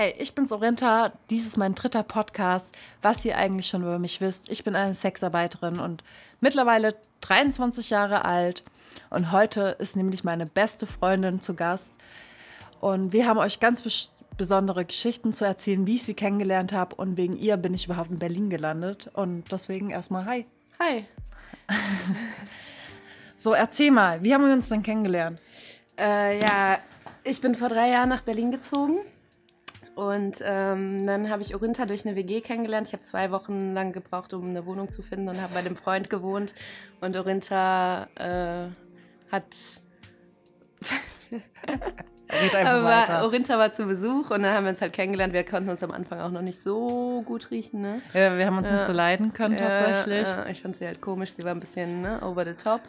Hey, ich bin's Orenta. Dies ist mein dritter Podcast. Was ihr eigentlich schon über mich wisst. Ich bin eine Sexarbeiterin und mittlerweile 23 Jahre alt. Und heute ist nämlich meine beste Freundin zu Gast. Und wir haben euch ganz bes besondere Geschichten zu erzählen, wie ich sie kennengelernt habe. Und wegen ihr bin ich überhaupt in Berlin gelandet. Und deswegen erstmal Hi. Hi. so, erzähl mal, wie haben wir uns denn kennengelernt? Äh, ja, ich bin vor drei Jahren nach Berlin gezogen. Und ähm, dann habe ich Orinta durch eine WG kennengelernt. Ich habe zwei Wochen lang gebraucht, um eine Wohnung zu finden und habe bei dem Freund gewohnt. Und Orinta äh, hat. war, Orinta war zu Besuch und dann haben wir uns halt kennengelernt. Wir konnten uns am Anfang auch noch nicht so gut riechen. Ne? Ja, wir haben uns ja. nicht so leiden können tatsächlich. Ja, ich fand sie halt komisch. Sie war ein bisschen ne, over the top.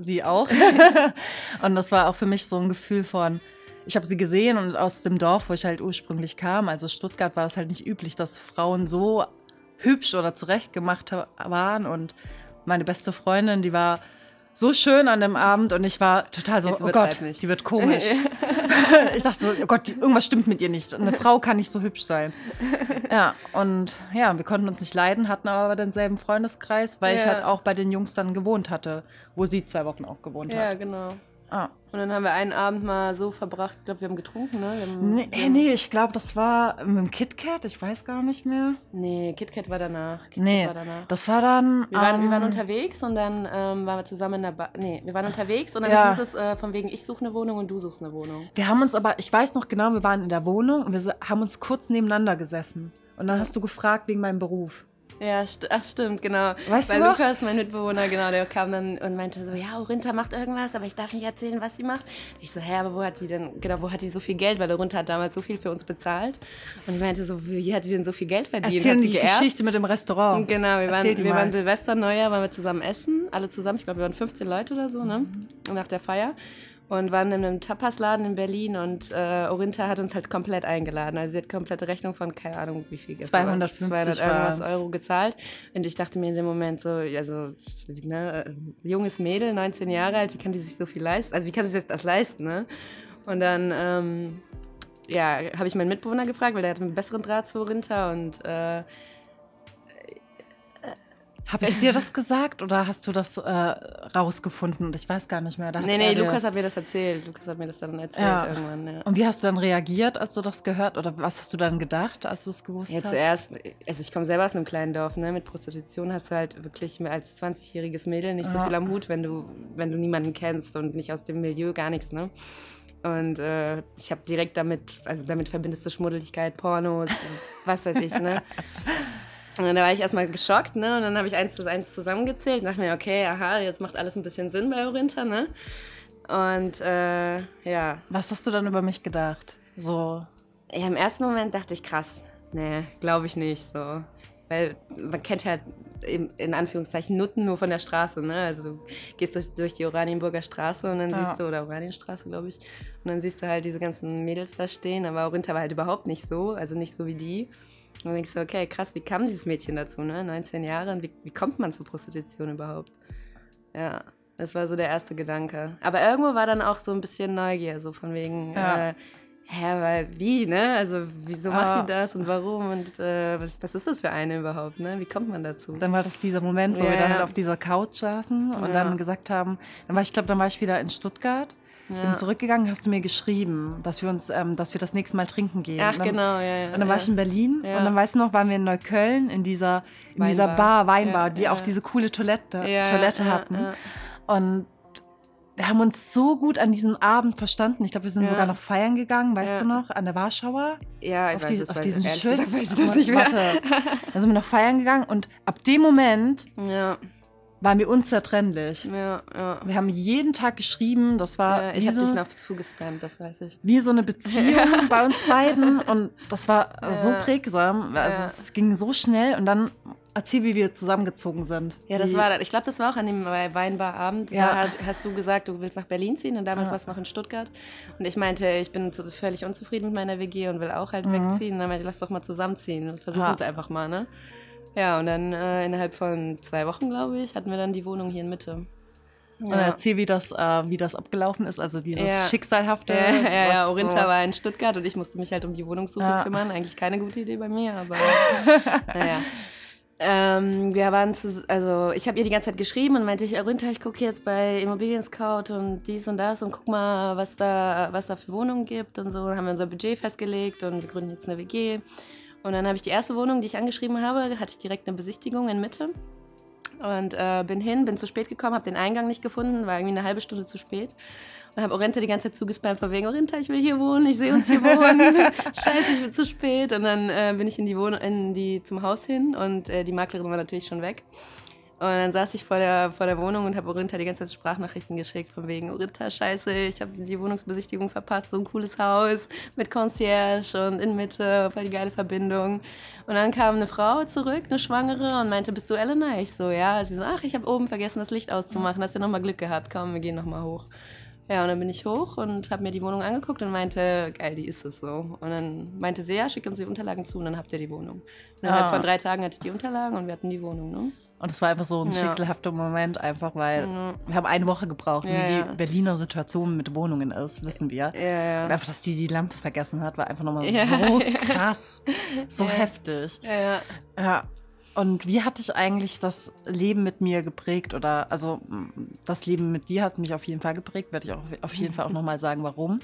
Sie auch. und das war auch für mich so ein Gefühl von ich habe sie gesehen und aus dem Dorf, wo ich halt ursprünglich kam, also Stuttgart, war es halt nicht üblich, dass Frauen so hübsch oder zurechtgemacht waren. Und meine beste Freundin, die war so schön an dem Abend und ich war total so, oh Gott, die wird komisch. ich dachte so, oh Gott, irgendwas stimmt mit ihr nicht. Eine Frau kann nicht so hübsch sein. Ja, und ja, wir konnten uns nicht leiden, hatten aber denselben Freundeskreis, weil ja. ich halt auch bei den Jungs dann gewohnt hatte, wo sie zwei Wochen auch gewohnt ja, hat. Ja, genau. Ah. Und dann haben wir einen Abend mal so verbracht, ich glaube, wir haben getrunken, ne? Haben, nee, wir nee, ich glaube, das war mit dem KitKat, ich weiß gar nicht mehr. Nee, KitKat war danach. Kit nee, war danach. das war dann... Wir waren, um, wir waren unterwegs und dann ähm, waren wir zusammen in der... Ba nee, wir waren unterwegs und dann ja. hieß es äh, von wegen, ich suche eine Wohnung und du suchst eine Wohnung. Wir haben uns aber, ich weiß noch genau, wir waren in der Wohnung und wir haben uns kurz nebeneinander gesessen. Und dann hast du gefragt wegen meinem Beruf. Ja, st ach stimmt, genau. Weißt Weil du noch? Lukas, mein Mitbewohner, genau, der kam dann und meinte so, ja, Orinta macht irgendwas, aber ich darf nicht erzählen, was sie macht. Ich so, hä, aber wo hat die denn, genau, wo hat die so viel Geld? Weil Orinta hat damals so viel für uns bezahlt. Und ich meinte so, wie hat die denn so viel Geld verdient? Erzählen hat sie die geerbt? Geschichte mit dem Restaurant. Genau, wir waren, wir waren Silvester, Neujahr, waren wir zusammen essen, alle zusammen, ich glaube, wir waren 15 Leute oder so, ne, mhm. nach der Feier und waren in einem Tapasladen in Berlin und äh, Orinta hat uns halt komplett eingeladen. Also sie hat komplette Rechnung von, keine Ahnung, wie viel. 250 200 irgendwas Euro gezahlt. Und ich dachte mir in dem Moment so, also, ne, junges Mädel, 19 Jahre alt, wie kann die sich so viel leisten? Also wie kann sie sich das leisten, ne? Und dann, ähm, ja, habe ich meinen Mitbewohner gefragt, weil der hat einen besseren Draht zu Orinta und äh, habe ich dir das gesagt oder hast du das äh, rausgefunden? Ich weiß gar nicht mehr. Da nee, nee, Lukas hat mir das erzählt. Lukas hat mir das dann erzählt ja. irgendwann. Ja. Und wie hast du dann reagiert, als du das gehört? Oder was hast du dann gedacht, als du es gewusst ja, hast? Zuerst, also ich komme selber aus einem kleinen Dorf. Ne? Mit Prostitution hast du halt wirklich mehr als 20-jähriges Mädel nicht so viel am Hut, wenn du, wenn du niemanden kennst und nicht aus dem Milieu, gar nichts. Ne? Und äh, ich habe direkt damit, also damit verbindest du Schmuddeligkeit, Pornos, was weiß ich, ne? Und dann war ich erstmal geschockt, ne? Und dann habe ich eins zu eins zusammengezählt und dachte mir, okay, aha, jetzt macht alles ein bisschen Sinn bei Orinta, ne? Und äh, ja. Was hast du dann über mich gedacht? So. Ja, im ersten Moment dachte ich, krass, nee, glaube ich nicht. So. Weil man kennt halt in Anführungszeichen Nutten nur von der Straße, ne? Also du gehst durch, durch die Oranienburger Straße und dann ja. siehst du, oder Oranienstraße, glaube ich, und dann siehst du halt diese ganzen Mädels da stehen, aber Orinta war halt überhaupt nicht so, also nicht so wie die. Und dann denkst du, okay, krass, wie kam dieses Mädchen dazu, ne? 19 Jahre, und wie, wie kommt man zur Prostitution überhaupt? Ja, das war so der erste Gedanke. Aber irgendwo war dann auch so ein bisschen Neugier, so von wegen, ja. äh, hä, weil wie, ne? Also wieso macht ah. die das und warum und äh, was, was, ist das für eine überhaupt, ne? Wie kommt man dazu? Dann war das dieser Moment, wo ja. wir dann halt auf dieser Couch saßen und ja. dann gesagt haben, dann war ich glaube, dann war ich wieder in Stuttgart ja. Bin zurückgegangen, hast du mir geschrieben, dass wir uns, ähm, dass wir das nächste Mal trinken gehen. Ach dann, genau, ja, ja. Und dann war ich in Berlin und dann weißt du noch, waren wir in Neukölln in dieser, in dieser Bar, Weinbar, die auch diese coole Toilette, Toilette hatten. Und wir haben uns so gut an diesem Abend verstanden. Ich glaube, wir sind ja. sogar noch feiern gegangen, weißt ja. du noch, an der Warschauer. Ja, ich auf weiß, das auf diesen schönen. Weiß ich das nicht mehr. Warte. Da sind wir noch feiern gegangen und ab dem Moment ja waren wir unzertrennlich. Ja, ja. Wir haben jeden Tag geschrieben, das war. Ja, ich habe so, dich noch zugespammt, das weiß ich. Wie so eine Beziehung bei uns beiden und das war ja. so prägsam. Also es ging so schnell und dann erzähl, wie wir zusammengezogen sind. Ja, das wie, war, ich glaube, das war auch an dem Weinbarabend. Ja. Da hast du gesagt, du willst nach Berlin ziehen und damals ja. warst du noch in Stuttgart. Und ich meinte, ich bin völlig unzufrieden mit meiner WG und will auch halt mhm. wegziehen. Und dann meinte ich, lass doch mal zusammenziehen und versuchen es einfach mal, ne? Ja, und dann äh, innerhalb von zwei Wochen, glaube ich, hatten wir dann die Wohnung hier in Mitte. Und erzähl, wie das, äh, wie das abgelaufen ist, also dieses Ja. schicksalhafte. Ja, ja, ja, Orinta so- war in Stuttgart und ich musste mich halt um die Wohnungssuche Ja. kümmern. Eigentlich keine gute Idee bei mir, aber naja. Ähm, wir waren zu, also ich habe ihr die ganze Zeit geschrieben und meinte ich, Orinta, ich gucke jetzt bei Immobilien Scout und dies und das und guck mal, was da, was da für Wohnungen gibt und so. Dann haben wir unser Budget festgelegt und wir gründen jetzt eine WG. Und dann habe ich die erste Wohnung, die ich angeschrieben habe, hatte ich direkt eine Besichtigung in Mitte. Und äh, bin hin, bin zu spät gekommen, habe den Eingang nicht gefunden, war irgendwie eine halbe Stunde zu spät. Und habe Orenta die ganze Zeit zugespammt von wegen, Orenta, ich will hier wohnen, ich sehe uns hier wohnen. Scheiße, ich bin zu spät. Und dann äh, bin ich in die, Wohn in die zum Haus hin und äh, die Maklerin war natürlich schon weg. Und dann saß ich vor der, vor der Wohnung und habe Orinta die ganze Zeit Sprachnachrichten geschickt, von wegen, Orinta, scheiße, ich habe die Wohnungsbesichtigung verpasst, so ein cooles Haus mit Concierge und in Mitte, voll die geile Verbindung. Und dann kam eine Frau zurück, eine Schwangere, und meinte, bist du Elena? Ich so, ja. Sie so, ach, ich habe oben vergessen, das Licht auszumachen, hast du nochmal Glück gehabt, komm, wir gehen nochmal hoch. Ja, und dann bin ich hoch und habe mir die Wohnung angeguckt und meinte, geil, die ist es so. Und dann meinte sie, ja, schick uns die Unterlagen zu und dann habt ihr die Wohnung. Und innerhalb Ah. von drei Tagen hatte ich die Unterlagen und wir hatten die Wohnung, ne? Und es war einfach so ein Ja. schicksalhafter Moment, einfach weil Ja. wir haben eine Woche gebraucht, Ja, wie die Berliner Situation mit Wohnungen ist, wissen wir. Und einfach, dass die die Lampe vergessen hat, war einfach nochmal so krass, so heftig. Ja. Und wie hat dich eigentlich das Leben mit mir geprägt? Oder also das Leben mit dir hat mich auf jeden Fall geprägt, werde ich auch auf jeden Fall auch nochmal sagen, warum.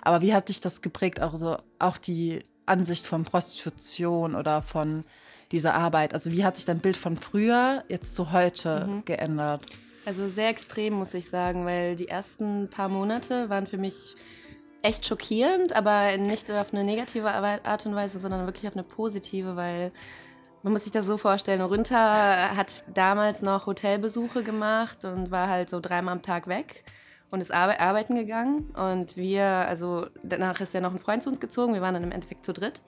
Aber wie hat dich das geprägt? Auch so, auch die Ansicht von Prostitution oder von dieser Arbeit. Also wie hat sich dein Bild von früher jetzt zu heute Mhm. geändert? Also sehr extrem, muss ich sagen, weil die ersten paar Monate waren für mich echt schockierend, aber nicht auf eine negative Art und Weise, sondern wirklich auf eine positive, weil man muss sich das so vorstellen, Orinta hat damals noch Hotelbesuche gemacht und war halt so dreimal am Tag weg und ist arbe arbeiten gegangen. Und wir, also danach ist ja noch ein Freund zu uns gezogen, wir waren dann im Endeffekt zu dritt.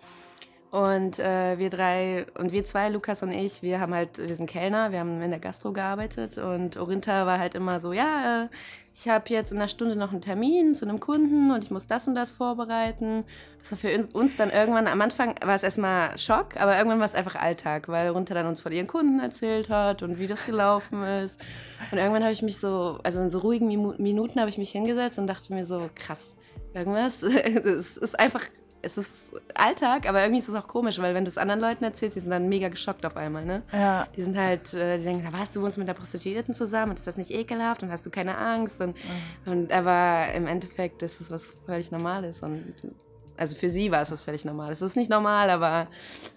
Und äh, wir drei und wir zwei, Lukas und ich, wir haben halt, wir sind Kellner, wir haben in der Gastro gearbeitet und Orinta war halt immer so, ja, äh, ich habe jetzt in einer Stunde noch einen Termin zu einem Kunden und ich muss das und das vorbereiten. Das war für uns, uns dann irgendwann, am Anfang war es erstmal Schock, aber irgendwann war es einfach Alltag, weil Orinta dann uns von ihren Kunden erzählt hat und wie das gelaufen ist. Und irgendwann habe ich mich so, also in so ruhigen Minuten habe ich mich hingesetzt und dachte mir so, krass, irgendwas, es ist einfach es ist Alltag, aber irgendwie ist es auch komisch, weil wenn du es anderen Leuten erzählst, die sind dann mega geschockt auf einmal, ne? Ja. Die sind halt, äh, die denken, was, du wohnst mit einer Prostituierten zusammen und ist das nicht ekelhaft und hast du keine Angst? Und, und aber im Endeffekt ist es was völlig Normales und also für sie war es was völlig Normales. Es ist nicht normal, aber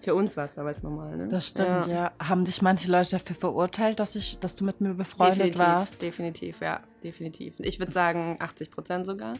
für uns war es damals normal, ne? Das stimmt, ja. Haben dich manche Leute dafür verurteilt, dass, ich, dass du mit mir befreundet Definitiv, warst? definitiv, ja, definitiv. Ich würde sagen 80 Prozent sogar.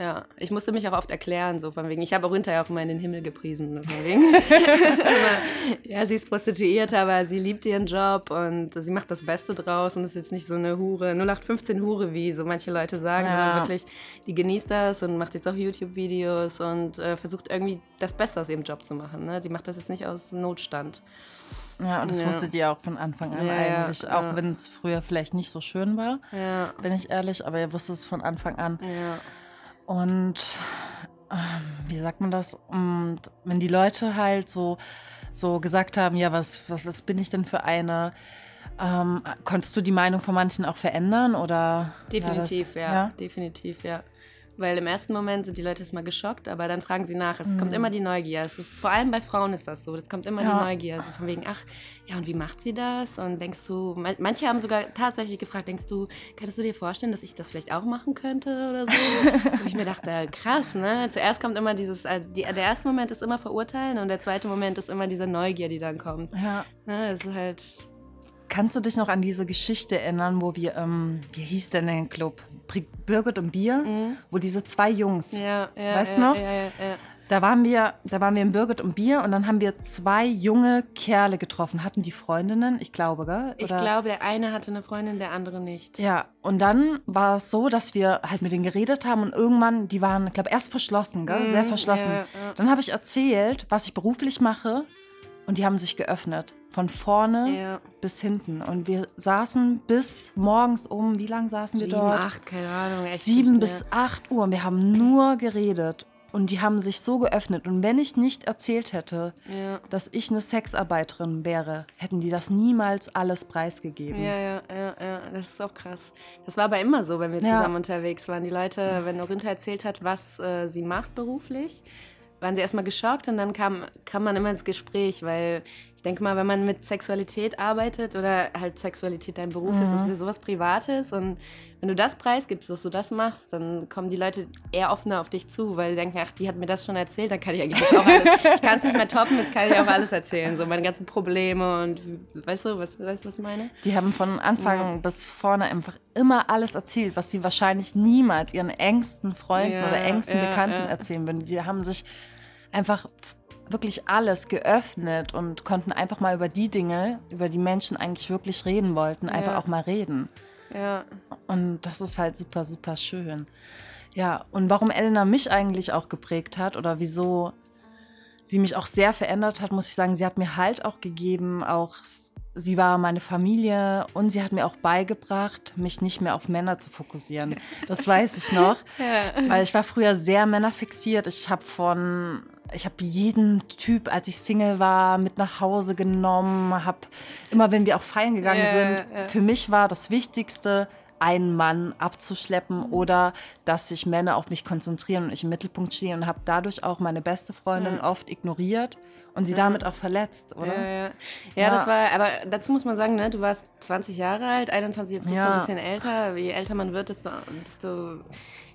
Ja, ich musste mich auch oft erklären, so von wegen. Ich habe auch hinterher auch immer in den Himmel gepriesen, von wegen. Ja, sie ist Prostituiert, aber sie liebt ihren Job und sie macht das Beste draus und ist jetzt nicht so eine Hure, 0815 Hure, wie so manche Leute sagen, Ja. sondern wirklich, die genießt das und macht jetzt auch YouTube-Videos und äh, versucht irgendwie das Beste aus ihrem Job zu machen. Ne? Die macht das jetzt nicht aus Notstand. Ja, und das Ja. wusstet ihr auch von Anfang an Ja, ja, eigentlich, ja. auch wenn es früher vielleicht nicht so schön war, Ja, bin ich ehrlich, aber ihr wusstet es von Anfang an. ja. Und ähm, wie sagt man das? Und wenn die Leute halt so, so gesagt haben, ja, was, was, was bin ich denn für eine? Ähm, konntest du die Meinung von manchen auch verändern oder? Definitiv, ja, ja. Definitiv, ja. Weil im ersten Moment sind die Leute erstmal geschockt, aber dann fragen sie nach. Es kommt immer die Neugier. Es ist, vor allem bei Frauen ist das so. Es kommt immer Mhm. Ja. die Neugier. So von wegen, ach, ja, und wie macht sie das? Und denkst du, man- manche haben sogar tatsächlich gefragt, denkst du, könntest du dir vorstellen, dass ich das vielleicht auch machen könnte oder so? Wo ich mir dachte, krass, ne? Zuerst kommt immer dieses, äh, die, der erste Moment ist immer verurteilen und der zweite Moment ist immer diese Neugier, die dann kommt. Ja. Ne? Es ist halt, Kannst du dich noch an diese Geschichte erinnern, wo wir, ähm, wie hieß denn der Club? Birgit und Bier, wo diese zwei Jungs, Mhm. ja, ja. Weißt ja, noch? Ja, ja. da waren wir, da waren wir in Birgit und Bier und dann haben wir zwei junge Kerle getroffen. Hatten die Freundinnen? Ich glaube, gell? Ich Oder- glaube, der eine hatte eine Freundin, der andere nicht. Ja, und dann war es so, dass wir halt mit denen geredet haben und irgendwann, die waren, ich glaube, erst verschlossen, gell? sehr Mhm, verschlossen. ja, ja. Dann habe ich erzählt, was ich beruflich mache und die haben sich geöffnet. Von vorne Ja. bis hinten. Und wir saßen bis morgens um, wie lange saßen wir Sieben, dort? acht, keine Ahnung. Echt Sieben bis acht Uhr. Und wir haben nur geredet. Und die haben sich so geöffnet. Und wenn ich nicht erzählt hätte, Ja. dass ich eine Sexarbeiterin wäre, hätten die das niemals alles preisgegeben. Ja, ja, ja, ja, das ist auch krass. Das war aber immer so, wenn wir Ja. zusammen unterwegs waren. Die Leute, wenn Orinta erzählt hat, was äh, sie macht beruflich, waren sie erstmal geschockt und dann kam, kam man immer ins Gespräch, weil ich denke mal, wenn man mit Sexualität arbeitet oder halt Sexualität dein Beruf ist, ist es ja sowas Privates und wenn du das preisgibst, dass du das machst, dann kommen die Leute eher offener auf dich zu, weil sie denken, ach, die hat mir das schon erzählt, dann kann ich eigentlich auch alles, ich kann es nicht mehr toppen, jetzt kann ich auch alles erzählen, so meine ganzen Probleme und weißt du, was, weißt du, was ich meine? Die haben von Anfang bis vorne einfach immer alles erzählt, was sie wahrscheinlich niemals ihren engsten Freunden Ja, oder engsten ja, Bekannten ja. erzählen würden. Die haben sich einfach wirklich alles geöffnet und konnten einfach mal über die Dinge, über die Menschen eigentlich wirklich reden wollten, einfach Ja. auch mal reden. Ja, Und das ist halt super, super schön. Ja, und warum Elena mich eigentlich auch geprägt hat oder wieso sie mich auch sehr verändert hat, muss ich sagen, sie hat mir halt auch gegeben, auch sie war meine Familie und sie hat mir auch beigebracht, mich nicht mehr auf Männer zu fokussieren. Das weiß ich noch, weil ich war früher sehr männerfixiert. Ich habe von ich habe jeden Typ, als ich Single war, mit nach Hause genommen, habe immer, wenn wir auch feiern gegangen Ja, sind, ja. für mich war das Wichtigste, einen Mann abzuschleppen oder dass sich Männer auf mich konzentrieren und ich im Mittelpunkt stehe und habe dadurch auch meine beste Freundin oft ignoriert und sie damit auch verletzt, oder? Ja, ja. ja, Ja. das war, aber dazu muss man sagen, ne, du warst 20 Jahre alt, 21, jetzt bist du Ja. ein bisschen älter. Je älter man wird, desto, desto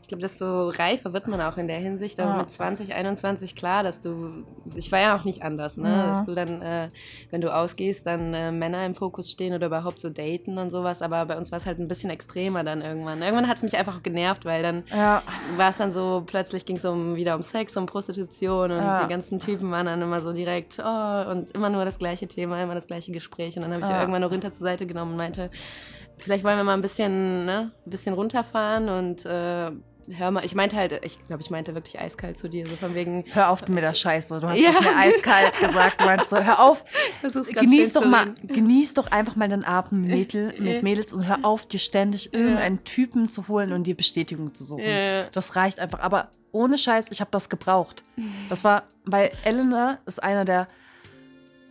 ich glaube, desto reifer wird man auch in der Hinsicht. Aber Ja. mit 20, 21 klar, dass du, ich war ja auch nicht anders, ne? Ja. Dass du dann, äh, wenn du ausgehst, dann äh, Männer im Fokus stehen oder überhaupt so daten und sowas. Aber bei uns war es halt ein bisschen extremer dann irgendwann. Irgendwann hat es mich einfach genervt, weil dann Ja, war es dann so, plötzlich ging es um, wieder um Sex, um Prostitution und die ganzen Typen waren dann immer so direkt, oh, und immer nur das gleiche Thema, immer das gleiche Gespräch. Und dann habe ich irgendwann noch runter zur Seite genommen und meinte, vielleicht wollen wir mal ein bisschen, ne, ein bisschen runterfahren und äh, hör mal, ich meinte halt, ich glaube, ich meinte wirklich eiskalt zu dir, so von wegen, hör auf mit der Scheiße. Du hast Ja. es mir eiskalt gesagt. Du meinst so, hör auf, genieß doch mal, genieß doch einfach mal den Abend Mädel, mit Mädels und hör auf, dir ständig irgendeinen Typen zu holen und dir Bestätigung zu suchen. Ja. Das reicht einfach. Aber ohne Scheiß, ich habe das gebraucht. Das war, weil Elena ist einer der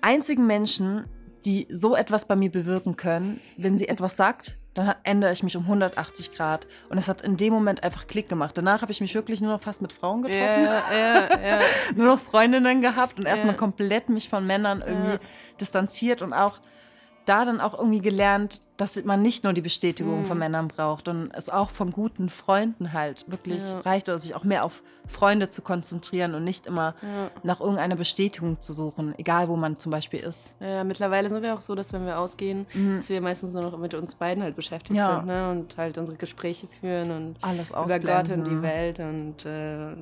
einzigen Menschen, die so etwas bei mir bewirken können. Wenn sie etwas sagt, dann ändere ich mich um 180 Grad. Und es hat in dem Moment einfach Klick gemacht. Danach habe ich mich wirklich nur noch fast mit Frauen getroffen Ja, ja, ja. nur noch Freundinnen gehabt und erstmal komplett mich von Männern irgendwie distanziert und auch da dann auch irgendwie gelernt, dass man nicht nur die Bestätigung Mhm. von Männern braucht und es auch von guten Freunden halt wirklich Ja. reicht oder sich auch mehr auf Freunde zu konzentrieren und nicht immer Ja. nach irgendeiner Bestätigung zu suchen, egal wo man zum Beispiel ist. Ja, mittlerweile sind wir auch so, dass wenn wir ausgehen, dass wir meistens nur noch mit uns beiden halt beschäftigt Mhm. Ja. sind ne? und halt unsere Gespräche führen und Alles über Gott und die Welt und äh,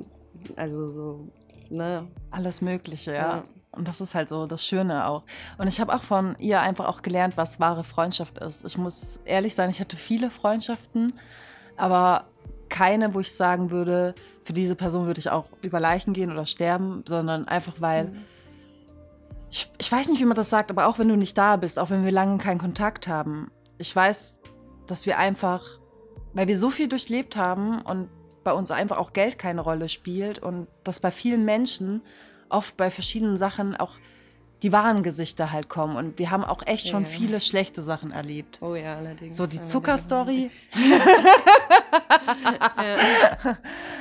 also so, ne? Alles Mögliche, ja. Und das ist halt so das Schöne auch. Und ich habe auch von ihr einfach auch gelernt, was wahre Freundschaft ist. Ich muss ehrlich sein, ich hatte viele Freundschaften, aber keine, wo ich sagen würde, für diese Person würde ich auch über Leichen gehen oder sterben, sondern einfach weil. Ich, ich weiß nicht, wie man das sagt, aber auch wenn du nicht da bist, auch wenn wir lange keinen Kontakt haben, ich weiß, dass wir einfach, weil wir so viel durchlebt haben und bei uns einfach auch Geld keine Rolle spielt und dass bei vielen Menschen oft bei verschiedenen Sachen auch die wahren Gesichter halt kommen. Und wir haben auch echt schon Ja. viele schlechte Sachen erlebt. Oh ja, allerdings. So die. Zuckerstory.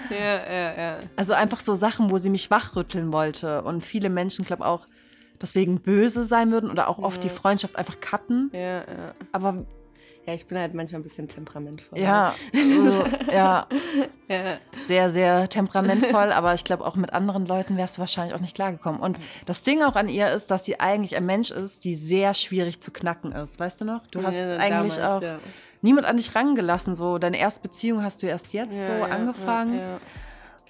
Ja, ja, ja. Also einfach so Sachen, wo sie mich wachrütteln wollte. Und viele Menschen, glaube auch, deswegen böse sein würden oder auch oft die Freundschaft einfach cutten. Ja, ja. Aber Ja, ich bin halt manchmal ein bisschen temperamentvoll. ja, so, ja, Ja, sehr, sehr temperamentvoll. Aber ich glaube, auch mit anderen Leuten wärst du wahrscheinlich auch nicht klargekommen. Und das Ding auch an ihr ist, dass sie eigentlich ein Mensch ist, die sehr schwierig zu knacken ist. Weißt du noch? Du hast Ja, eigentlich damals, auch ja. niemand an dich rangelassen. So, deine erste Beziehung hast du erst jetzt so angefangen.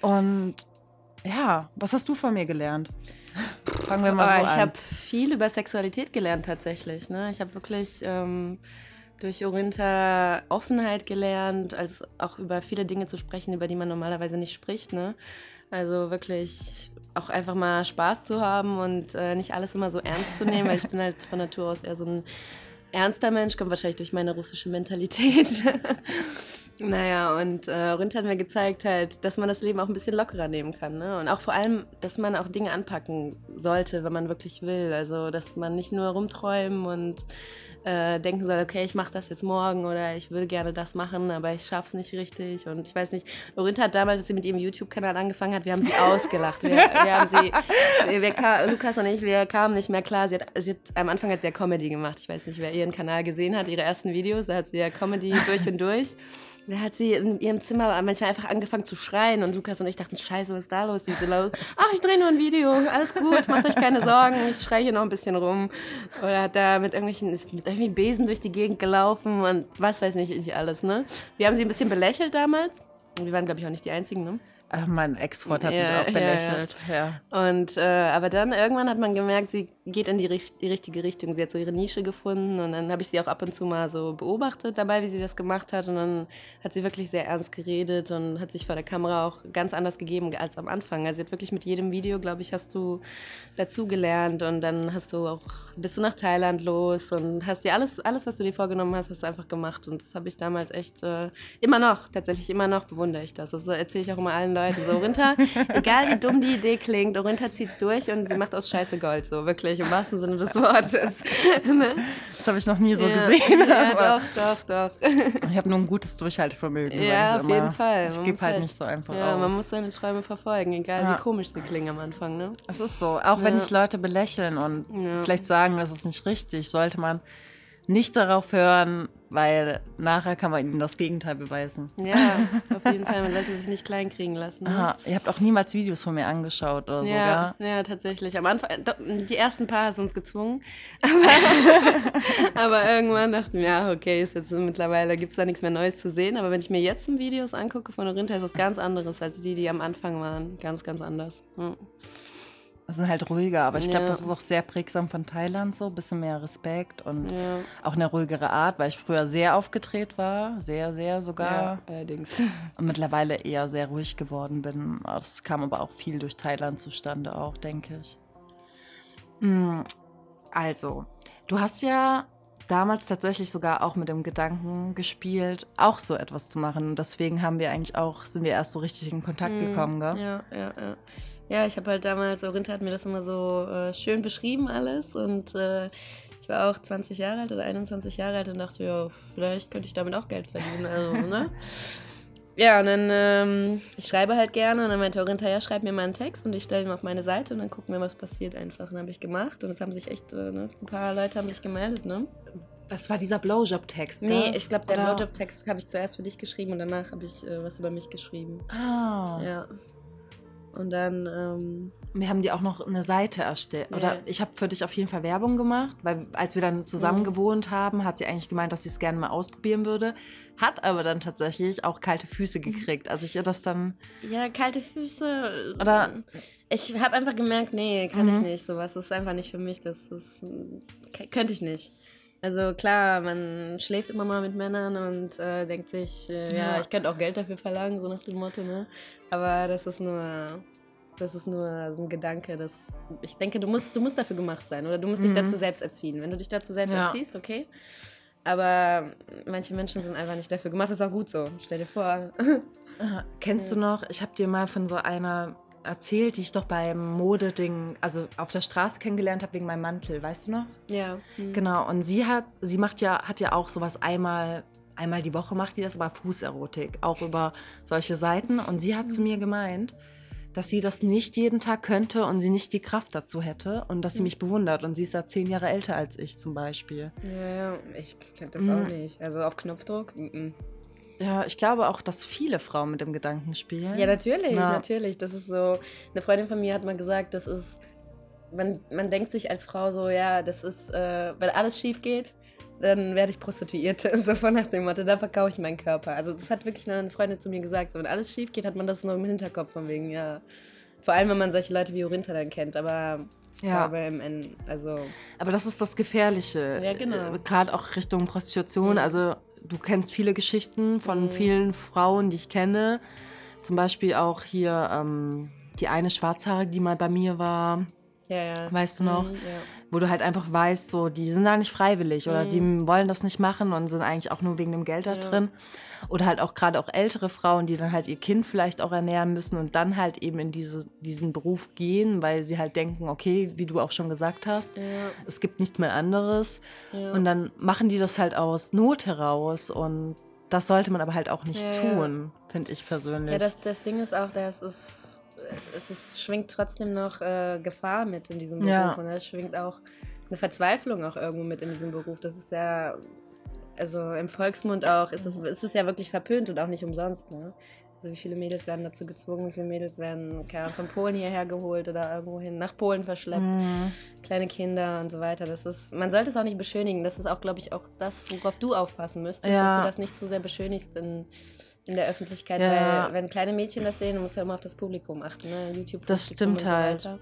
Und ja, was hast du von mir gelernt? Fangen wir mal Aber so ich an. habe viel über Sexualität gelernt tatsächlich. Ne? Ich habe wirklich ähm, durch Orinta Offenheit gelernt, als auch über viele Dinge zu sprechen, über die man normalerweise nicht spricht. Ne? Also wirklich auch einfach mal Spaß zu haben und äh, nicht alles immer so ernst zu nehmen, weil ich bin halt von Natur aus eher so ein ernster Mensch, kommt wahrscheinlich durch meine russische Mentalität. Naja, und äh, Rind hat mir gezeigt halt, dass man das Leben auch ein bisschen lockerer nehmen kann. Ne? Und auch vor allem, dass man auch Dinge anpacken sollte, wenn man wirklich will. Also, dass man nicht nur rumträumen und äh, denken soll, okay, ich mache das jetzt morgen oder ich würde gerne das machen, aber ich schaffe es nicht richtig. Und ich weiß nicht, Lorinta hat damals, als sie mit ihrem YouTube-Kanal angefangen hat, wir haben sie ausgelacht. Wir, wir haben sie, wir, wir, Lukas und ich, wir kamen nicht mehr klar. Sie hat, sie hat, am Anfang hat sie ja Comedy gemacht. Ich weiß nicht, wer ihren Kanal gesehen hat, ihre ersten Videos, da hat sie ja Comedy durch und durch. Da hat sie in ihrem Zimmer manchmal einfach angefangen zu schreien und Lukas und ich dachten, scheiße, was ist da los? Sie so laut, ach, ich drehe nur ein Video, alles gut, macht euch keine Sorgen, ich schreie hier noch ein bisschen rum. Oder hat da mit irgendwelchen, ist mit irgendwie Besen durch die Gegend gelaufen und was weiß nicht, nicht alles, ne? Wir haben sie ein bisschen belächelt damals. Wir waren, glaube ich, auch nicht die Einzigen, ne? Ach, mein Ex-Freund hat ja, mich auch belächelt. Ja, ja. Und äh, aber dann irgendwann hat man gemerkt, sie geht in die, die, richtige Richtung. Sie hat so ihre Nische gefunden und dann habe ich sie auch ab und zu mal so beobachtet dabei, wie sie das gemacht hat. Und dann hat sie wirklich sehr ernst geredet und hat sich vor der Kamera auch ganz anders gegeben als am Anfang. Also sie hat wirklich mit jedem Video, glaube ich, hast du dazugelernt und dann hast du auch bist du nach Thailand los und hast dir alles, alles, was du dir vorgenommen hast, hast du einfach gemacht. Und das habe ich damals echt äh, immer noch, tatsächlich immer noch bewundere ich das. Das erzähle ich auch immer allen Leuten Leute. So, Orinta, egal wie dumm die Idee klingt, Orinta zieht's durch und sie macht aus Scheiße Gold, so wirklich, im wahrsten Sinne des Wortes. Ne? Das habe ich noch nie so ja. gesehen. Ja, doch, doch, doch. Ich habe nur ein gutes Durchhaltevermögen. Ja, auf immer. jeden Fall. Ich gebe halt, halt, nicht so einfach Ja, auf. man muss seine Träume verfolgen, egal ja. wie komisch sie klingen am Anfang. Ne? Es ist so, auch wenn ich Leute belächeln und vielleicht sagen, das ist nicht richtig, sollte man nicht darauf hören, weil nachher kann man ihnen das Gegenteil beweisen. Ja, auf jeden Fall. Man sollte sich nicht kleinkriegen lassen. Ne? Aha, ihr habt auch niemals Videos von mir angeschaut oder so, ja, gell? Ja, tatsächlich. Am Anfang, die ersten paar hast du uns gezwungen. Aber, aber irgendwann dachten wir, ja, okay, ist jetzt mittlerweile gibt es da nichts mehr Neues zu sehen. Aber wenn ich mir jetzt Videos angucke von Orinta, ist was ganz anderes als die, die am Anfang waren. Ganz, ganz anders. Ja sind halt ruhiger, aber ich glaube, ja. das ist auch sehr prägsam von Thailand so, ein bisschen mehr Respekt und ja. auch eine ruhigere Art, weil ich früher sehr aufgedreht war, sehr, sehr sogar. Ja, allerdings. Und mittlerweile eher sehr ruhig geworden bin. Das kam aber auch viel durch Thailand zustande auch, denke ich. Hm, also, du hast ja damals tatsächlich sogar auch mit dem Gedanken gespielt, auch so etwas zu machen. Und deswegen haben wir eigentlich auch, sind wir erst so richtig in Kontakt mhm. gekommen, gell? Ja, ja, ja. Ja, ich habe halt damals, Orinta hat mir das immer so äh, schön beschrieben alles und äh, ich war auch 20 Jahre alt oder 21 Jahre alt und dachte, ja, vielleicht könnte ich damit auch Geld verdienen. Also, ne? Ja, und dann, ähm, ich schreibe halt gerne und dann meinte Orinta, ja, schreib mir mal einen Text und ich stelle ihn auf meine Seite und dann gucken wir, was passiert einfach. Und dann habe ich gemacht und es haben sich echt, äh, ne, ein paar Leute haben sich gemeldet, ne? Was war dieser Blowjob-Text? Nee, ich glaube, der Blowjob-Text habe ich zuerst für dich geschrieben und danach habe ich äh, was über mich geschrieben. Ah. Ja. Und dann. Ähm, wir haben dir auch noch eine Seite erstellt. Yeah. Oder ich habe für dich auf jeden Fall Werbung gemacht, weil als wir dann zusammen mhm. gewohnt haben, hat sie eigentlich gemeint, dass sie es gerne mal ausprobieren würde. Hat aber dann tatsächlich auch kalte Füße mhm. gekriegt. Also ich ihr das dann. Ja, kalte Füße. Oder. Ich habe einfach gemerkt, nee, kann mhm. ich nicht. Sowas ist einfach nicht für mich. Das, das könnte ich nicht. Also klar, man schläft immer mal mit Männern und äh, denkt sich, äh, ja, ja, ich könnte auch Geld dafür verlangen, so nach dem Motto, ne? Aber das ist nur, das ist nur so ein Gedanke, dass ich denke, du musst, du musst dafür gemacht sein oder du musst dich mhm. dazu selbst erziehen. Wenn du dich dazu selbst ja. erziehst, okay. Aber manche Menschen sind einfach nicht dafür gemacht. Das ist auch gut so. Stell dir vor. Kennst ja. du noch, ich habe dir mal von so einer erzählt, die ich doch beim Modeding, also auf der Straße kennengelernt habe wegen meinem Mantel, weißt du noch? Ja. Mhm. Genau. Und sie hat, sie macht ja, hat ja auch sowas einmal, einmal die Woche macht die das, aber Fußerotik, auch über solche Seiten. Und sie hat mhm. zu mir gemeint, dass sie das nicht jeden Tag könnte und sie nicht die Kraft dazu hätte und dass sie mhm. mich bewundert. Und sie ist ja zehn Jahre älter als ich zum Beispiel. Ja, ja, ich könnte das mhm. auch nicht. Also auf Knopfdruck. Mhm. Ja, ich glaube auch, dass viele Frauen mit dem Gedanken spielen. Ja, natürlich, ja. natürlich. Das ist so. Eine Freundin von mir hat mal gesagt, das ist. Man, man denkt sich als Frau so, ja, das ist, äh, wenn alles schief geht, dann werde ich Prostituierte. So von nach dem Motto, da verkaufe ich meinen Körper. Also, das hat wirklich eine Freundin zu mir gesagt. So, wenn alles schief geht, hat man das nur im Hinterkopf, von wegen, ja. Vor allem, wenn man solche Leute wie Orinta dann kennt. Aber ja. Aber im Ende, also. Aber das ist das Gefährliche. Ja, genau. Gerade auch Richtung Prostitution. Mhm. Also du kennst viele Geschichten von mhm. vielen Frauen, die ich kenne. Zum Beispiel auch hier ähm, die eine Schwarzhaarige, die mal bei mir war. Ja, ja. Weißt du noch? Mhm, wo du halt einfach weißt, so, die sind da nicht freiwillig oder die wollen das nicht machen und sind eigentlich auch nur wegen dem Geld da Ja. drin. Oder halt auch gerade auch ältere Frauen, die dann halt ihr Kind vielleicht auch ernähren müssen und dann halt eben in diese, diesen Beruf gehen, weil sie halt denken, okay, wie du auch schon gesagt hast, Ja. es gibt nichts mehr anderes. Ja. Und dann machen die das halt aus Not heraus und das sollte man aber halt auch nicht tun, finde ich persönlich. Ja, das, das Ding ist auch, dass es, es ist, schwingt trotzdem noch äh, Gefahr mit in diesem Beruf. Ja. Und es schwingt auch eine Verzweiflung auch irgendwo mit in diesem Beruf. Das ist ja, also im Volksmund auch, ist es, ist es ja wirklich verpönt und auch nicht umsonst. Ne? Also wie viele Mädels werden dazu gezwungen, wie viele Mädels werden keine von Polen hierher geholt oder irgendwohin nach Polen verschleppt, Mhm. kleine Kinder und so weiter. Das ist, man sollte es auch nicht beschönigen. Das ist auch, glaube ich, auch das, worauf du aufpassen müsstest, Ja. dass du das nicht zu sehr beschönigst in, in der Öffentlichkeit, Ja. weil wenn kleine Mädchen das sehen, du musst ja immer auf das Publikum achten, ne? YouTube. Das stimmt so halt. weiter.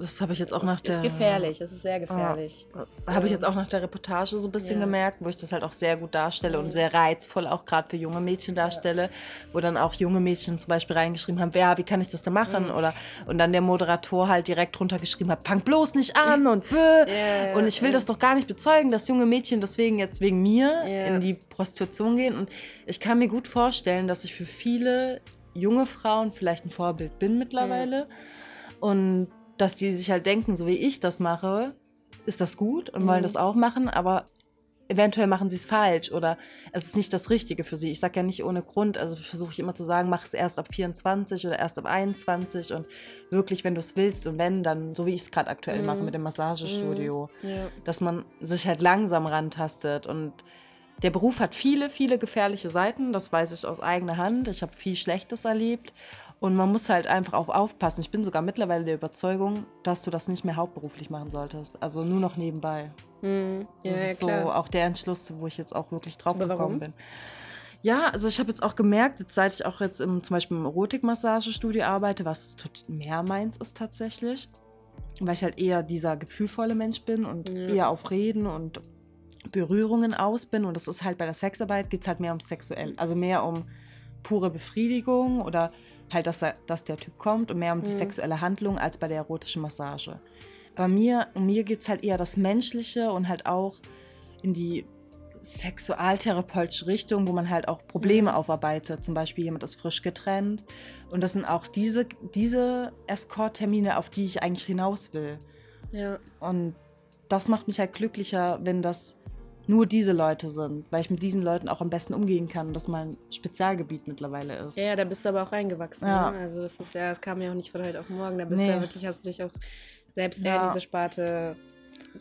Das habe ich jetzt auch Das nach der. ist gefährlich, es ist sehr gefährlich. Das Das, habe ich äh, jetzt auch nach der Reportage so ein bisschen ja. gemerkt, wo ich das halt auch sehr gut darstelle Mhm. und sehr reizvoll auch gerade für junge Mädchen darstelle, wo dann auch junge Mädchen zum Beispiel reingeschrieben haben, wer, wie kann ich das denn machen? Mhm. Oder und dann der Moderator halt direkt drunter geschrieben hat, fang bloß nicht an und bö. Ja, und ich will ja. das doch gar nicht bezeugen, dass junge Mädchen deswegen jetzt wegen mir Ja. in die Prostitution gehen. Und ich kann mir gut vorstellen, dass ich für viele junge Frauen vielleicht ein Vorbild bin mittlerweile. Und dass die sich halt denken, so wie ich das mache, ist das gut und wollen Mhm. das auch machen, aber eventuell machen sie es falsch oder es ist nicht das Richtige für sie. Ich sage ja nicht ohne Grund, also versuche ich immer zu sagen, mach es erst ab 24 oder erst ab 21 und wirklich, wenn du es willst und wenn, dann so wie ich es gerade aktuell Mhm. mache mit dem Massagestudio, Ja. dass man sich halt langsam rantastet und der Beruf hat viele, viele gefährliche Seiten, das weiß ich aus eigener Hand. Ich habe viel Schlechtes erlebt und man muss halt einfach auch aufpassen. Ich bin sogar mittlerweile der Überzeugung, dass du das nicht mehr hauptberuflich machen solltest, also nur noch nebenbei. Mhm. Ja, Das ja, ist so klar. auch der Entschluss, wo ich jetzt auch wirklich drauf Aber warum? gekommen bin. Ja, also ich habe jetzt auch gemerkt, jetzt, seit ich auch jetzt im, zum Beispiel im Erotikmassagestudio arbeite, was mehr meins ist tatsächlich, weil ich halt eher dieser gefühlvolle Mensch bin und Ja. eher auf Reden und Berührungen aus bin. Und das ist halt bei der Sexarbeit geht es halt mehr um sexuell, also mehr um pure Befriedigung oder halt, dass, er, dass der Typ kommt und mehr um die Mhm. sexuelle Handlung als bei der erotischen Massage. Aber mir, um mir geht es halt eher das Menschliche und halt auch in die sexualtherapeutische Richtung, wo man halt auch Probleme Mhm. aufarbeitet. Zum Beispiel jemand ist frisch getrennt. Und das sind auch diese, diese Escort-Termine, auf die ich eigentlich hinaus will. ja. Und das macht mich halt glücklicher, wenn das nur diese Leute sind, weil ich mit diesen Leuten auch am besten umgehen kann und das mein Spezialgebiet mittlerweile ist. Ja, ja, da bist du aber auch reingewachsen. Ja. Ne? Also das ist ja, es kam ja auch nicht von heute auf morgen. Da bist Nee. du ja wirklich, hast du dich auch selbst eher Ja. in diese Sparte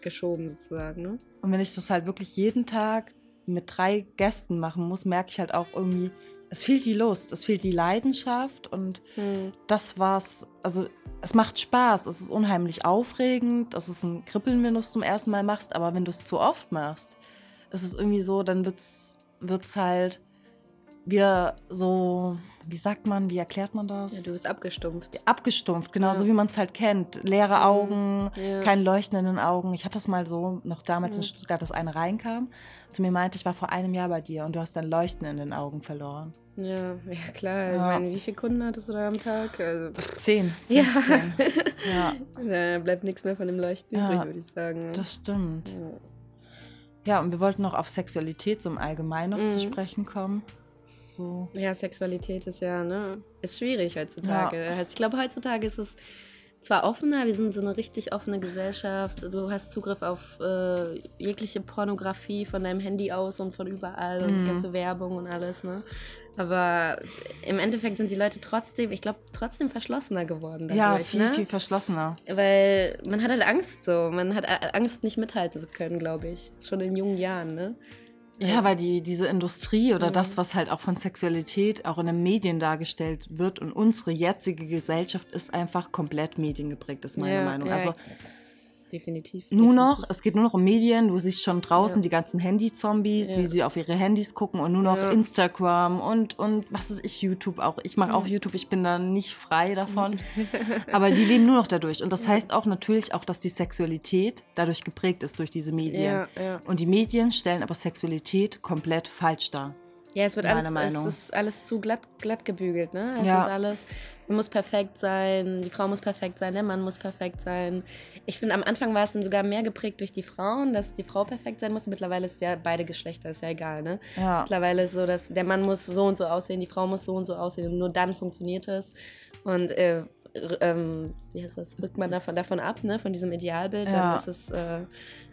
geschoben sozusagen. Ne? Und wenn ich das halt wirklich jeden Tag mit drei Gästen machen muss, merke ich halt auch irgendwie, es fehlt die Lust, es fehlt die Leidenschaft und Hm. das war's. Also es macht Spaß, es ist unheimlich aufregend, es ist ein Kribbeln, wenn du es zum ersten Mal machst, aber wenn du es zu oft machst, ist es irgendwie so, dann wird's, wird's halt wieder so, wie sagt man, wie erklärt man das? Ja, du bist abgestumpft. Abgestumpft, genau Ja. so wie man es halt kennt. Leere Augen, Ja. keine leuchtenden Augen. Ich hatte das mal so, noch damals in Mhm. Stuttgart, dass eine reinkam, zu mir meinte, ich war vor einem Jahr bei dir und du hast dein Leuchten in den Augen verloren. Ja, ja klar. Ich meine, wie viele Kunden hattest du da am Tag? Also, Zehn. Ja. 15. ja, da bleibt nichts mehr von dem Leuchten Ja, übrig, würde ich sagen. das stimmt. Ja. Ja, und wir wollten noch auf Sexualität so im Allgemeinen noch zu Mhm. sprechen kommen. So. Ja, Sexualität ist ja, ne, ist schwierig heutzutage. Also ich glaube, heutzutage ist es zwar offener, wir sind so eine richtig offene Gesellschaft. Du hast Zugriff auf äh, jegliche Pornografie von deinem Handy aus und von überall und die Mhm. ganze Werbung und alles, ne? Aber im Endeffekt sind die Leute trotzdem, ich glaube, trotzdem verschlossener geworden dadurch, Ja, viel, ne? viel verschlossener. Weil man hat halt Angst so. Man hat äh, Angst, nicht mithalten zu können, glaube ich. Schon in jungen Jahren, ne? Ja, weil die, diese Industrie oder Mhm. das, was halt auch von Sexualität auch in den Medien dargestellt wird und unsere jetzige Gesellschaft ist einfach komplett mediengeprägt, ist meine ja, Meinung. Also definitiv. nur definitiv. noch, es geht nur noch um Medien, du siehst schon draußen Ja. die ganzen Handy-Zombies, Ja. wie sie auf ihre Handys gucken und nur noch Ja. Instagram und, und was ist ich, YouTube auch. Ich mache auch. YouTube, ich bin da nicht frei davon. Aber die leben nur noch dadurch. Und das heißt auch natürlich auch, dass die Sexualität dadurch geprägt ist durch diese Medien. Und die Medien stellen aber Sexualität komplett falsch dar. Ja, es wird alles, Meinung. es ist alles zu glatt, glatt gebügelt, ne? Es Ja. ist alles, man muss perfekt sein, die Frau muss perfekt sein, der Mann muss perfekt sein. Ich finde, am Anfang war es dann sogar mehr geprägt durch die Frauen, dass die Frau perfekt sein muss. Mittlerweile ist ja beide Geschlechter, ist ja egal, ne? Ja. Mittlerweile ist so, dass der Mann muss so und so aussehen, die Frau muss so und so aussehen und nur dann funktioniert es. Und äh, ähm, wie heißt das, rückt man davon, davon ab, ne? Von diesem Idealbild, Ja. dann ist es, äh,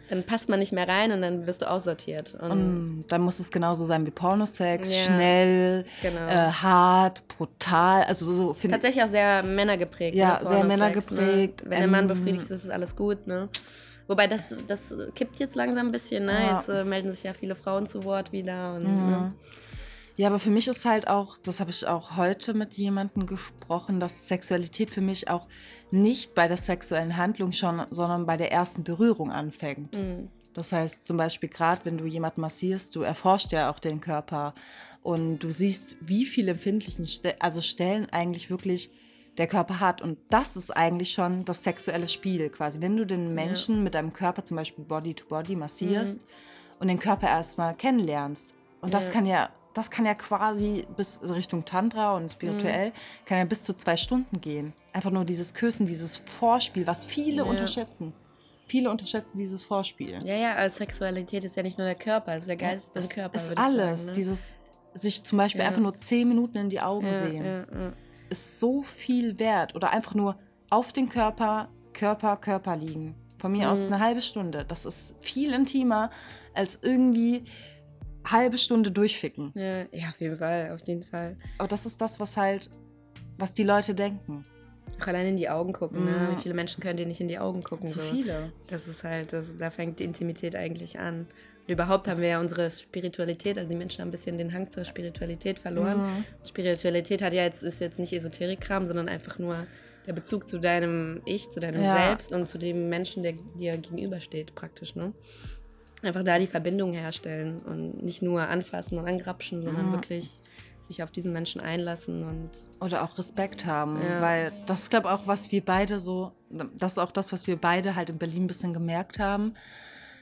dann passt man nicht mehr rein und dann wirst du aussortiert. Und dann muss es genauso sein wie Pornosex, Ja. schnell, Genau. äh, hart, brutal. Also so. Tatsächlich auch sehr männergeprägt. Ja, ne? sehr Pornosex, männergeprägt, Ne? Wenn der Mann ähm, befriedigt ist, ist alles gut. Ne? Wobei das, das kippt jetzt langsam ein bisschen. Ne? Ja. Jetzt äh, melden sich ja viele Frauen zu Wort wieder. Und, Mhm. ne? Ja, aber für mich ist halt auch, das habe ich auch heute mit jemandem gesprochen, dass Sexualität für mich auch nicht bei der sexuellen Handlung schon, sondern bei der ersten Berührung anfängt. Mhm. Das heißt zum Beispiel gerade, wenn du jemanden massierst, du erforscht ja auch den Körper und du siehst, wie viele empfindlichen Ste also Stellen eigentlich wirklich der Körper hat. Und das ist eigentlich schon das sexuelle Spiel quasi. Wenn du den Menschen mit deinem Körper zum Beispiel Body to Body massierst und den Körper erstmal kennenlernst. Und das Ja. kann ja, das kann ja quasi bis Richtung Tantra und spirituell, kann ja bis zu zwei Stunden gehen. Einfach nur dieses Küssen, dieses Vorspiel, was viele Ja. unterschätzen. Viele unterschätzen dieses Vorspiel. Ja, ja, also Sexualität ist ja nicht nur der Körper, es ist der Geist und Es der Körper. ist alles. Sagen, ne? Dieses sich zum Beispiel Ja. einfach nur zehn Minuten in die Augen ja, sehen, ja, ja. ist so viel wert. Oder einfach nur auf den Körper, Körper, Körper liegen. Von mir aus Mhm. eine halbe Stunde. Das ist viel intimer als irgendwie halbe Stunde durchficken. Ja, ja, auf jeden Fall, auf jeden Fall. Aber das ist das, was halt, was die Leute denken. Auch allein in die Augen gucken, ne? Mhm. Wie viele Menschen können dir nicht in die Augen gucken? Zu so? viele. Das ist halt, das, da fängt die Intimität eigentlich an. Und überhaupt haben wir ja unsere Spiritualität, also die Menschen haben ein bisschen den Hang zur Spiritualität verloren. Mhm. Spiritualität hat ja jetzt, ist jetzt nicht Esoterik-Kram, sondern einfach nur der Bezug zu deinem Ich, zu deinem Ja. Selbst und zu dem Menschen, der dir gegenübersteht, praktisch, ne? Einfach da die Verbindung herstellen und nicht nur anfassen und angrapschen, sondern Mhm. wirklich sich auf diesen Menschen einlassen und Oder auch Respekt haben. Ja. Weil das ist, glaube auch, was wir beide so, das ist auch das, was wir beide halt in Berlin ein bisschen gemerkt haben,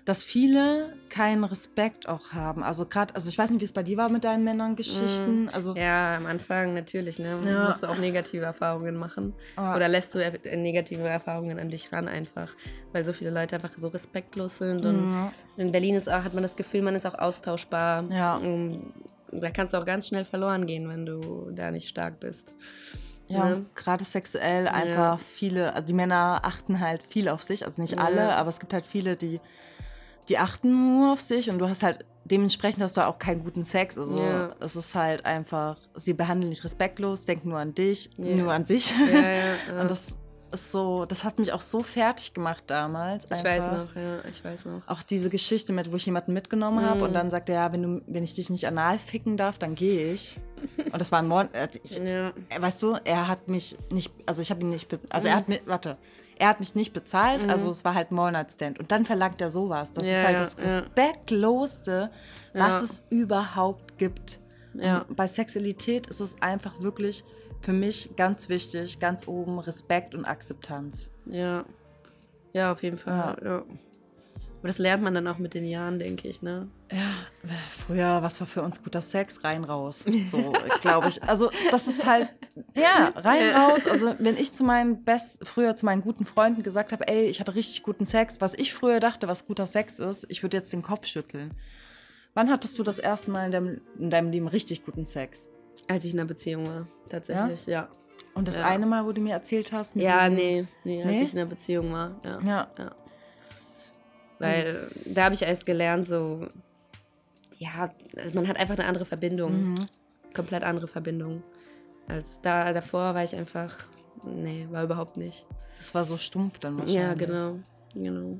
dass viele keinen Respekt auch haben. Also gerade, also ich weiß nicht, wie es bei dir war mit deinen Männern-Geschichten. Also Mhm. ja, am Anfang natürlich, ne? Ja. Musst du auch negative Erfahrungen machen. Ah. Oder lässt du er- negative Erfahrungen an dich ran einfach, weil so viele Leute einfach so respektlos sind. Und Mhm. in Berlin ist auch, hat man das Gefühl, man ist auch austauschbar. Ja. Und da kannst du auch ganz schnell verloren gehen, wenn du da nicht stark bist. Ja, Ne? gerade sexuell einfach viele, also die Männer achten halt viel auf sich, also nicht Ja. alle, aber es gibt halt viele, die, die achten nur auf sich und du hast halt, dementsprechend hast du auch keinen guten Sex. Also Ja. es ist halt einfach, sie behandeln dich respektlos, denken nur an dich, Ja. nur an sich. Ja. Und das ist so, das hat mich auch so fertig gemacht damals. ich einfach. weiß noch, ja, ich weiß noch. Auch diese Geschichte mit, wo ich jemanden mitgenommen habe Mhm. und dann sagte er, ja, wenn, du, wenn ich dich nicht anal ficken darf, dann gehe ich. Und das war ein Mon äh, ich, Ja. äh, weißt du, er hat mich nicht, also ich habe ihn nicht, also Mhm. er hat mir, warte, er hat mich nicht bezahlt, also es war halt ein One-Night-Stand. Und dann verlangt er sowas. Das Ja, ist halt das ja. respektlosste, was es überhaupt gibt. Bei Sexualität ist es einfach wirklich für mich ganz wichtig, ganz oben Respekt und Akzeptanz. Ja. Ja, auf jeden Fall. Ja. Aber das lernt man dann auch mit den Jahren, denke ich, ne? Ja, früher, was war für uns guter Sex? Rein, raus. So, glaube ich. Also, das ist halt, ja, rein, raus. Also, wenn ich zu meinen best, früher zu meinen guten Freunden gesagt habe, ey, ich hatte richtig guten Sex, was ich früher dachte, was guter Sex ist, ich würde jetzt den Kopf schütteln. Wann hattest du das erste Mal in deinem, in deinem Leben richtig guten Sex? Als ich in einer Beziehung war, tatsächlich, ja. Und das Ja. eine Mal, wo du mir erzählt hast, mit Ja, nee, nee, als Nee? ich in einer Beziehung war, ja. Ja. ja. Weil Das- da habe ich erst gelernt, so, ja, also man hat einfach eine andere Verbindung. Mhm. Komplett andere Verbindung. Als da davor war ich einfach, nee, war überhaupt nicht. Das war so stumpf dann wahrscheinlich. Ja, genau. Genau.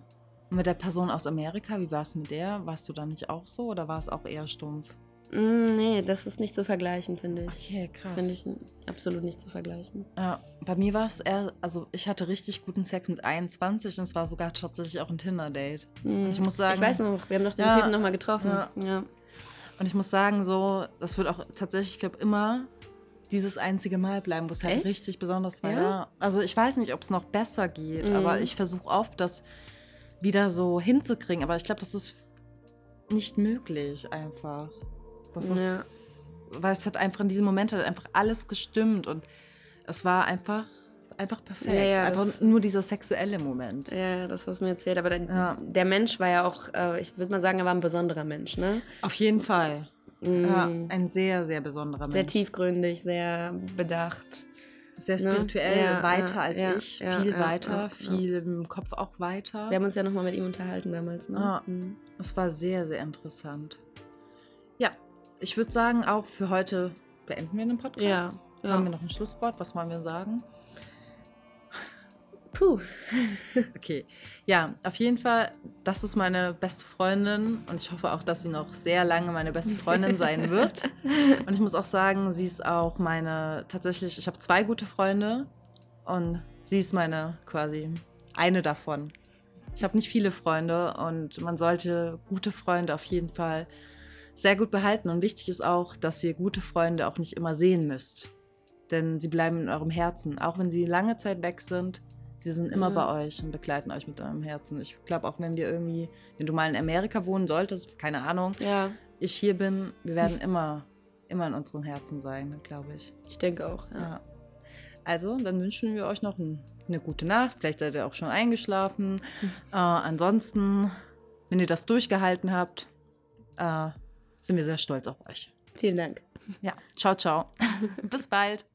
Und mit der Person aus Amerika, wie war es mit der? Warst du da nicht auch so oder war es auch eher stumpf? Mm, nee, das ist nicht zu vergleichen, finde ich. Okay, krass. Finde ich absolut nicht zu vergleichen. Ja, bei mir war es eher, also ich hatte richtig guten Sex mit 21 und es war sogar tatsächlich auch ein Tinder-Date. Mm. Ich muss sagen- Ich weiß noch, wir haben noch den Ja. Typen nochmal getroffen. Ja. ja. Und ich muss sagen, so, das wird auch tatsächlich, ich glaube, immer dieses einzige Mal bleiben, wo es halt Echt? richtig besonders war. Ja? Ja. Also ich weiß nicht, ob es noch besser geht, Mhm. aber ich versuche oft, das wieder so hinzukriegen. Aber ich glaube, das ist nicht möglich einfach. Das Ja. ist, weil es hat einfach in diesem Moment hat einfach alles gestimmt und es war einfach, einfach perfekt. Ja, ja, einfach nur dieser sexuelle Moment. Ja, das hast du mir erzählt. Aber der, Ja. der Mensch war ja auch, äh, ich würde mal sagen, er war ein besonderer Mensch, ne? Auf jeden Fall. Ja, ein sehr, sehr besonderer Sehr Mensch. tiefgründig, sehr bedacht. Sehr ne? spirituell, Ja, weiter ja, als ja, ich. ja, viel ja, weiter, ja, ja. viel im Kopf auch weiter. Wir haben uns ja nochmal mit ihm unterhalten damals, ne? Ah. Mhm. Es war sehr, sehr interessant. Ich würde sagen, auch für heute beenden wir den Podcast. Ja, ja. Haben wir noch ein Schlusswort? Was wollen wir sagen? Puh. Okay, ja, auf jeden Fall, das ist meine beste Freundin und ich hoffe auch, dass sie noch sehr lange meine beste Freundin sein wird. Und ich muss auch sagen, sie ist auch meine, tatsächlich, ich habe zwei gute Freunde und sie ist meine quasi eine davon. Ich habe nicht viele Freunde und man sollte gute Freunde auf jeden Fall sehr gut behalten. Und wichtig ist auch, dass ihr gute Freunde auch nicht immer sehen müsst. Denn sie bleiben in eurem Herzen. Auch wenn sie lange Zeit weg sind, sie sind immer Mhm. bei euch und begleiten euch mit eurem Herzen. Ich glaube, auch wenn wir irgendwie, wenn du mal in Amerika wohnen solltest, keine Ahnung, Ja, ich hier bin, wir werden immer, immer in unseren Herzen sein, glaube ich. ich denke auch. Ja. Ja. Also, dann wünschen wir euch noch ein, eine gute Nacht. Vielleicht seid ihr auch schon eingeschlafen. Äh, ansonsten, wenn ihr das durchgehalten habt, äh, sind wir sehr stolz auf euch. Vielen Dank. Ja, ciao, ciao. Bis bald.